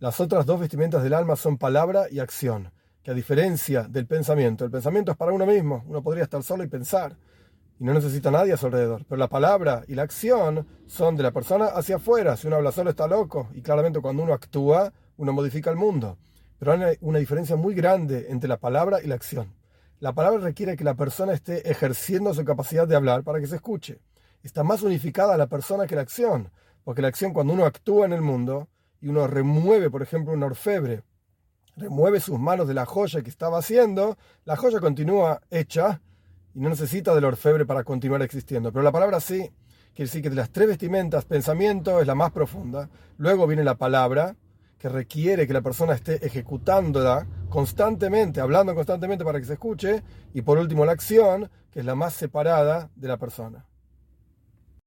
Las otras dos vestimentas del alma son palabra y acción, que a diferencia del pensamiento, el pensamiento es para uno mismo, uno podría estar solo y pensar, y no necesita nadie a su alrededor, pero la palabra y la acción son de la persona hacia afuera, si uno habla solo está loco, y claramente cuando uno actúa, uno modifica el mundo. Pero hay una diferencia muy grande entre la palabra y la acción. La palabra requiere que la persona esté ejerciendo su capacidad de hablar para que se escuche. Está más unificada la persona que la acción, porque la acción cuando uno actúa en el mundo y uno remueve, por ejemplo, un orfebre, remueve sus manos de la joya que estaba haciendo, la joya continúa hecha y no necesita del orfebre para continuar existiendo. Pero la palabra sí, quiere decir que de las tres vestimentas, pensamiento es la más profunda, luego viene la palabra, que requiere que la persona esté ejecutándola constantemente, hablando constantemente para que se escuche, y por último la acción, que es la más separada de la persona.